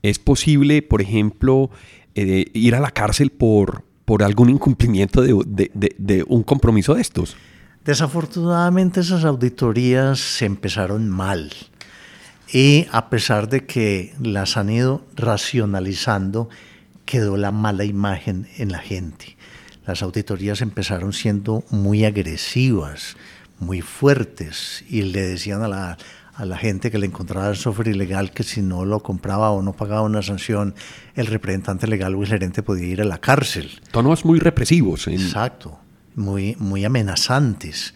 Es posible, por ejemplo, eh, ir a la cárcel por, por algún incumplimiento de un compromiso de estos. Desafortunadamente esas auditorías se empezaron mal y a pesar de que las han ido racionalizando, quedó la mala imagen en la gente. Las auditorías empezaron siendo muy agresivas, muy fuertes y le decían a la, a la gente que le encontraba el software ilegal que si no lo compraba o no pagaba una sanción, el representante legal o el gerente podía ir a la cárcel. Tonos muy represivos. Exacto muy, muy amenazantes.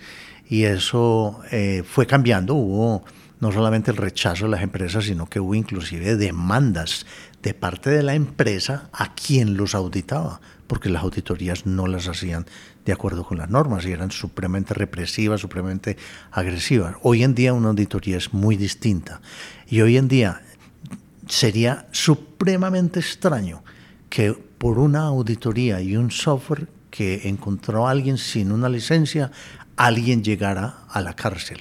Y eso eh, fue cambiando. Hubo no solamente el rechazo de las empresas, sino que hubo inclusive demandas de parte de la empresa a quien los auditaba, porque las auditorías no las hacían de acuerdo con las normas y eran supremamente represivas, supremamente agresivas. Hoy en día una auditoría es muy distinta y hoy en día sería supremamente extraño que por una auditoría y un software que encontró a alguien sin una licencia, alguien llegara a la cárcel.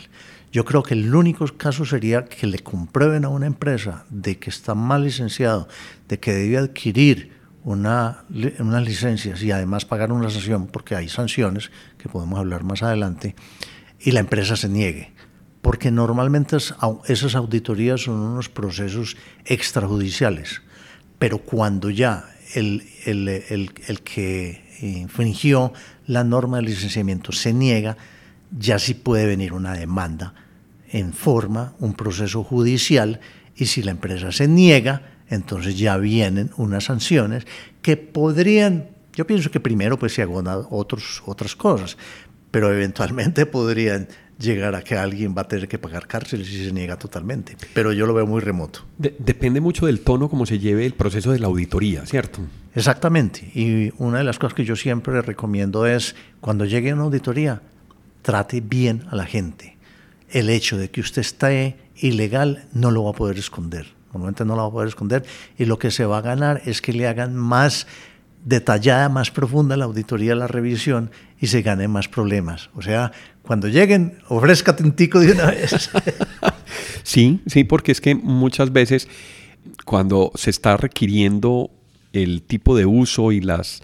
Yo creo que el único caso sería que le comprueben a una empresa de que está mal licenciado, de que debe adquirir una, unas licencias y además pagar una sanción, porque hay sanciones que podemos hablar más adelante, y la empresa se niegue. Porque normalmente esas auditorías son unos procesos extrajudiciales, pero cuando ya el, el, el, el que infringió la norma de licenciamiento se niega, ya sí puede venir una demanda en forma, un proceso judicial, y si la empresa se niega, entonces ya vienen unas sanciones que podrían, yo pienso que primero pues se hagan otros, otras cosas, pero eventualmente [laughs] podrían llegar a que alguien va a tener que pagar cárcel si se niega totalmente. Pero yo lo veo muy remoto. depende mucho del tono como se lleve el proceso de la auditoría, ¿cierto? Exactamente. Y una de las cosas que yo siempre recomiendo es, cuando llegue a una auditoría, trate bien a la gente. El hecho de que usted esté ilegal no lo va a poder esconder. Normalmente no lo va a poder esconder. Y lo que se va a ganar es que le hagan más detallada, más profunda la auditoría, la revisión y se ganen más problemas. O sea, cuando lleguen, ofrézcate un tico de una vez. [laughs] sí, sí, porque es que muchas veces cuando se está requiriendo el tipo de uso y las,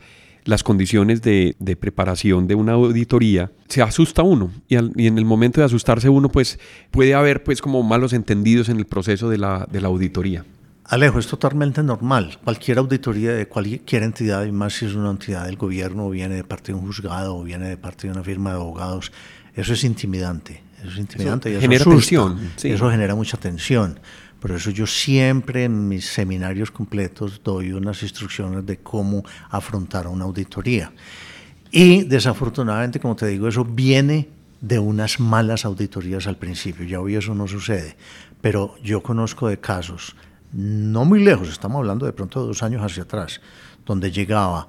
las condiciones de, preparación de una auditoría, se asusta uno. Y, en el momento de asustarse uno, pues puede haber pues como malos entendidos en el proceso de la, de la auditoría. Alejo, es totalmente normal. Cualquier auditoría de cualquier entidad, y más si es una entidad del gobierno, o viene de parte de un juzgado, o viene de parte de una firma de abogados, eso es intimidante. Eso es intimidante. y eso genera tensión. Eso genera mucha tensión. Por eso yo siempre en mis seminarios completos doy unas instrucciones de cómo afrontar una auditoría. Y desafortunadamente, como te digo, eso viene de unas malas auditorías al principio. Ya hoy eso no sucede. Pero yo conozco de casos no muy lejos, estamos hablando de pronto de dos años hacia atrás, donde llegaba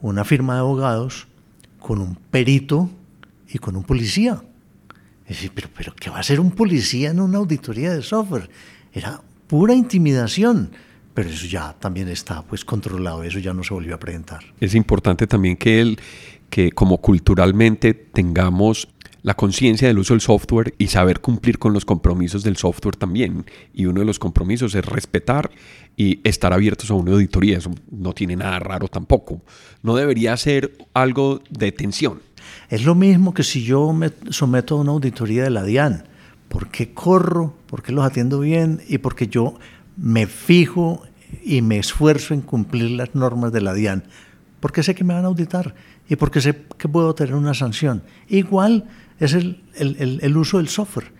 una firma de abogados con un perito y con un policía. Decir, pero, pero ¿qué va a hacer un policía en una auditoría de software? Era pura intimidación. Pero eso ya también está pues controlado, eso ya no se volvió a presentar. Es importante también que, el, que como culturalmente tengamos la conciencia del uso del software y saber cumplir con los compromisos del software también. Y uno de los compromisos es respetar y estar abiertos a una auditoría. Eso no tiene nada raro tampoco. No debería ser algo de tensión. Es lo mismo que si yo me someto a una auditoría de la DIAN. ¿Por qué corro? ¿Por qué los atiendo bien? Y porque yo me fijo y me esfuerzo en cumplir las normas de la DIAN. Porque sé que me van a auditar y porque sé que puedo tener una sanción. Igual es el, el, uso del software.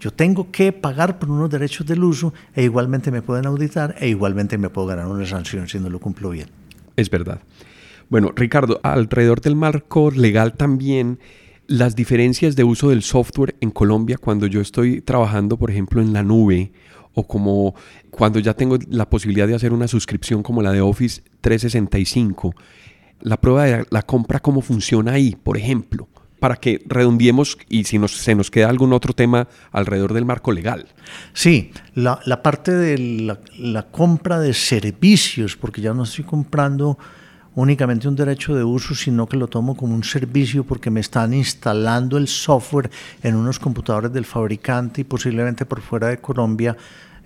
Yo tengo que pagar por unos derechos del uso e igualmente me pueden auditar e igualmente me puedo ganar una sanción si no lo cumplo bien. Es verdad. Bueno, Ricardo, alrededor del marco legal también, las diferencias de uso del software en Colombia cuando yo estoy trabajando, por ejemplo, en la nube o como cuando ya tengo la posibilidad de hacer una suscripción como la de Office 365, la prueba de la compra, cómo funciona ahí, por ejemplo para que redondiemos y si nos, se nos queda algún otro tema alrededor del marco legal. Sí, la, parte de la, la, compra de servicios, porque ya no estoy comprando únicamente un derecho de uso, sino que lo tomo como un servicio porque me están instalando el software en unos computadores del fabricante y posiblemente por fuera de Colombia.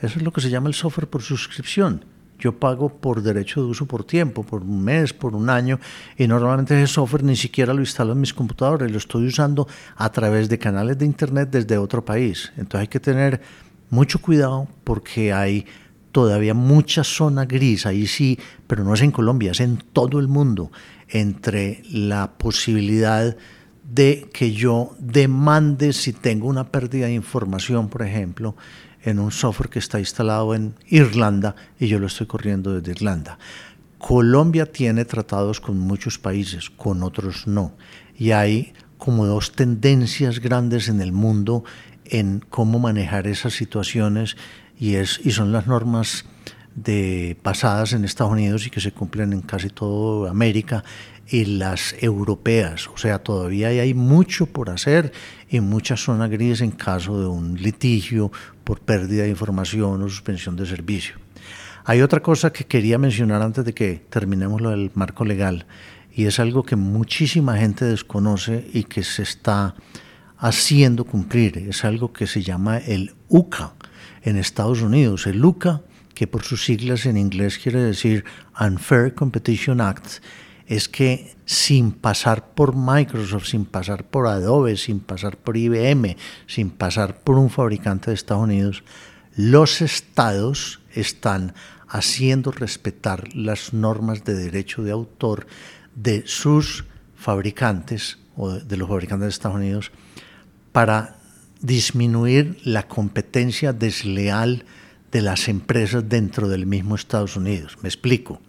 Eso es lo que se llama el software por suscripción. Yo pago por derecho de uso por tiempo, por un mes, por un año, y normalmente ese software ni siquiera lo instalo en mis computadores, lo estoy usando a través de canales de Internet desde otro país. Entonces hay que tener mucho cuidado porque hay todavía mucha zona gris, ahí sí, pero no es en Colombia, es en todo el mundo, entre la posibilidad de que yo demande si tengo una pérdida de información, por ejemplo, en un software que está instalado en Irlanda y yo lo estoy corriendo desde Irlanda. Colombia tiene tratados con muchos países, con otros no. Y hay como dos tendencias grandes en el mundo en cómo manejar esas situaciones y, es, y son las normas de, basadas en Estados Unidos y que se cumplen en casi toda América y las europeas. O sea, todavía hay mucho por hacer y mucha zona gris en caso de un litigio por pérdida de información o suspensión de servicio. Hay otra cosa que quería mencionar antes de que terminemos lo del marco legal y es algo que muchísima gente desconoce y que se está haciendo cumplir. Es algo que se llama el UCA en Estados Unidos. El UCA, que por sus siglas en inglés quiere decir Unfair Competition Act, es que sin pasar por Microsoft, sin pasar por Adobe, sin pasar por IBM, sin pasar por un fabricante de Estados Unidos, los estados están haciendo respetar las normas de derecho de autor de sus fabricantes o de los fabricantes de Estados Unidos para disminuir la competencia desleal de las empresas dentro del mismo Estados Unidos. Me explico.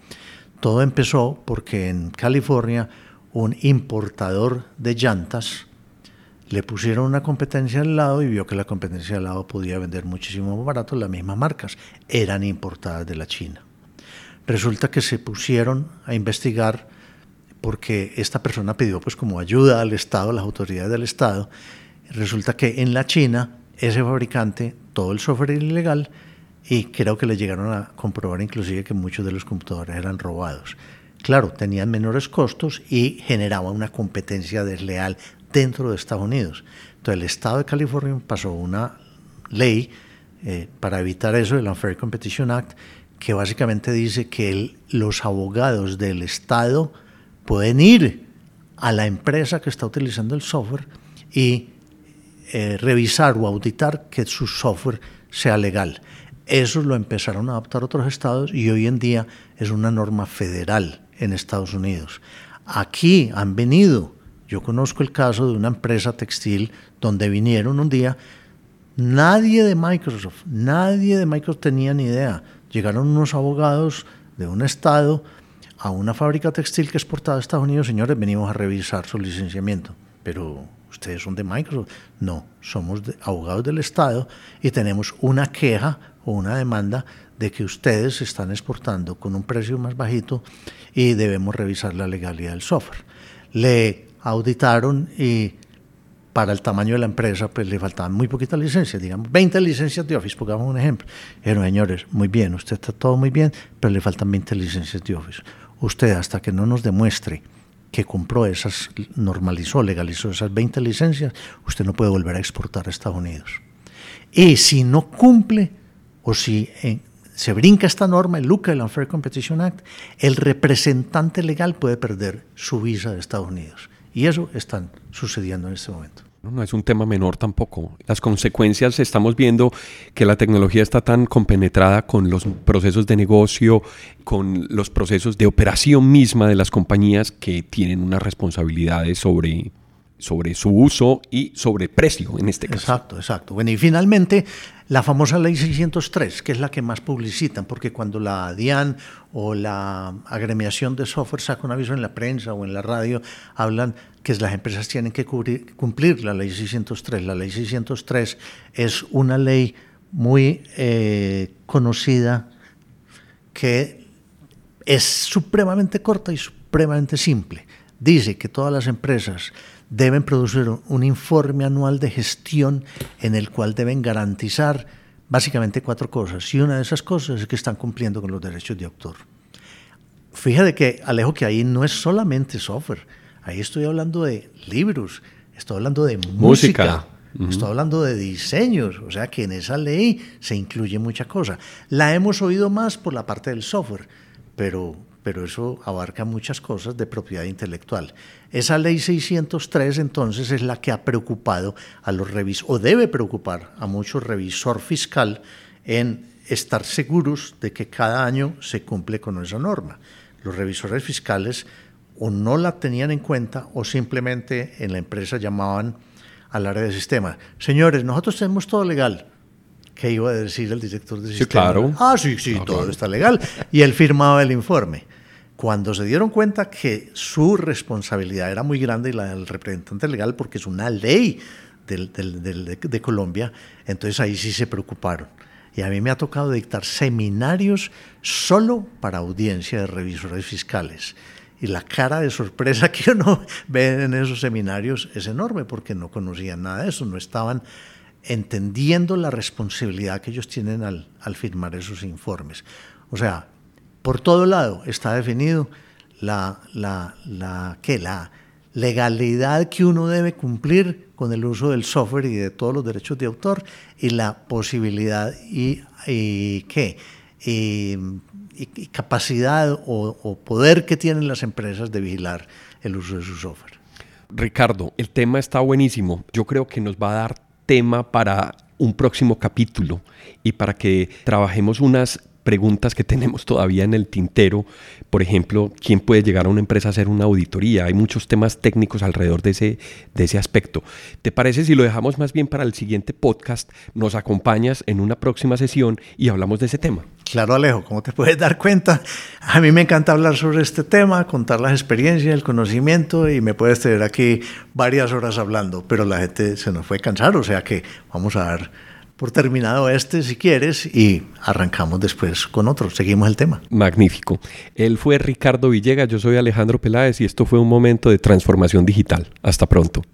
Todo empezó porque en California un importador de llantas le pusieron una competencia al lado y vio que la competencia al lado podía vender muchísimo más barato las mismas marcas. Eran importadas de la China. Resulta que se pusieron a investigar porque esta persona pidió pues como ayuda al Estado, a las autoridades del Estado. Resulta que en la China ese fabricante, todo el software era ilegal y creo que le llegaron a comprobar inclusive que muchos de los computadores eran robados. Claro, tenían menores costos y generaba una competencia desleal dentro de Estados Unidos. Entonces el Estado de California pasó una ley eh, para evitar eso, el Unfair Competition Act, que básicamente dice que los abogados del Estado pueden ir a la empresa que está utilizando el software y eh, revisar o auditar que su software sea legal. Eso lo empezaron a adoptar otros estados y hoy en día es una norma federal en Estados Unidos. Aquí han venido, yo conozco el caso de una empresa textil donde vinieron un día, nadie de Microsoft, nadie de Microsoft tenía ni idea. Llegaron unos abogados de un estado a una fábrica textil que exportaba a Estados Unidos, señores, venimos a revisar su licenciamiento. Pero ustedes son de Microsoft. No, somos abogados del Estado y tenemos una queja o una demanda de que ustedes están exportando con un precio más bajito y debemos revisar la legalidad del software. Le auditaron y para el tamaño de la empresa pues le faltaban muy poquitas licencias, digamos 20 licencias de Office, pongamos un ejemplo. Dijeron, señores, muy bien, usted está todo muy bien, pero le faltan 20 licencias de Office. Usted hasta que no nos demuestre que compró esas, normalizó, legalizó esas 20 licencias, usted no puede volver a exportar a Estados Unidos. Y si no cumple o si eh, se brinca esta norma, el LUCA, el Unfair Competition Act, el representante legal puede perder su visa de Estados Unidos. Y eso está sucediendo en este momento. No, es un tema menor tampoco. Las consecuencias, estamos viendo que la tecnología está tan compenetrada con los procesos de negocio, con los procesos de operación misma de las compañías que tienen unas responsabilidades sobre, sobre su uso y sobre precio en este caso. Exacto, exacto. Bueno, y finalmente la famosa ley 603, que es la que más publicitan, porque cuando la DIAN o la agremiación de software saca un aviso en la prensa o en la radio, hablan que las empresas tienen que cumplir la ley 603. La ley 603 es una ley muy eh, conocida que es supremamente corta y supremamente simple. Dice que todas las empresas deben producir un informe anual de gestión en el cual deben garantizar básicamente cuatro cosas. Y una de esas cosas es que están cumpliendo con los derechos de autor. Fíjate que, Alejo, que ahí no es solamente software. Ahí estoy hablando de libros, estoy hablando de música. Estoy hablando de diseños, o sea que en esa ley se incluye mucha cosa. La hemos oído más por la parte del software, pero, pero eso abarca muchas cosas de propiedad intelectual. Esa ley 603 entonces es la que ha preocupado a los revisores, o debe preocupar a muchos revisor fiscal en estar seguros de que cada año se cumple con esa norma. Los revisores fiscales o no la tenían en cuenta o simplemente en la empresa llamaban al área de sistema. Señores, nosotros tenemos todo legal. ¿Qué iba a decir el director de sistema? Sí, claro. Ah, sí, sí, todo está legal. Y él firmaba el informe. Cuando se dieron cuenta que su responsabilidad era muy grande y la del representante legal, porque es una ley de, Colombia, entonces ahí sí se preocuparon. Y a mí me ha tocado dictar seminarios solo para audiencia de revisores fiscales. Y la cara de sorpresa [laughs] que uno ve en esos seminarios es enorme porque no conocían nada de eso, no estaban entendiendo la responsabilidad que ellos tienen al, al firmar esos informes. O sea, por todo lado está definido la, la, la, la legalidad que uno debe cumplir con el uso del software y de todos los derechos de autor y la posibilidad y, ¿qué? Y, capacidad o, o poder que tienen las empresas de vigilar el uso de su software. Ricardo, el tema está buenísimo. Yo creo que nos va a dar tema para un próximo capítulo y para que trabajemos unas preguntas que tenemos todavía en el tintero. Por ejemplo, ¿quién puede llegar a una empresa a hacer una auditoría? Hay muchos temas técnicos alrededor de ese, de ese aspecto. ¿Te parece si lo dejamos más bien para el siguiente podcast? Nos acompañas en una próxima sesión y hablamos de ese tema. Claro, Alejo, como te puedes dar cuenta, a mí me encanta hablar sobre este tema, contar las experiencias, el conocimiento y me puedes tener aquí varias horas hablando, pero la gente se nos fue cansar, o sea que vamos a dar por terminado este si quieres y arrancamos después con otro, seguimos el tema. Magnífico. Él fue Ricardo Villegas, yo soy Alejandro Peláez y esto fue un momento de transformación digital. Hasta pronto.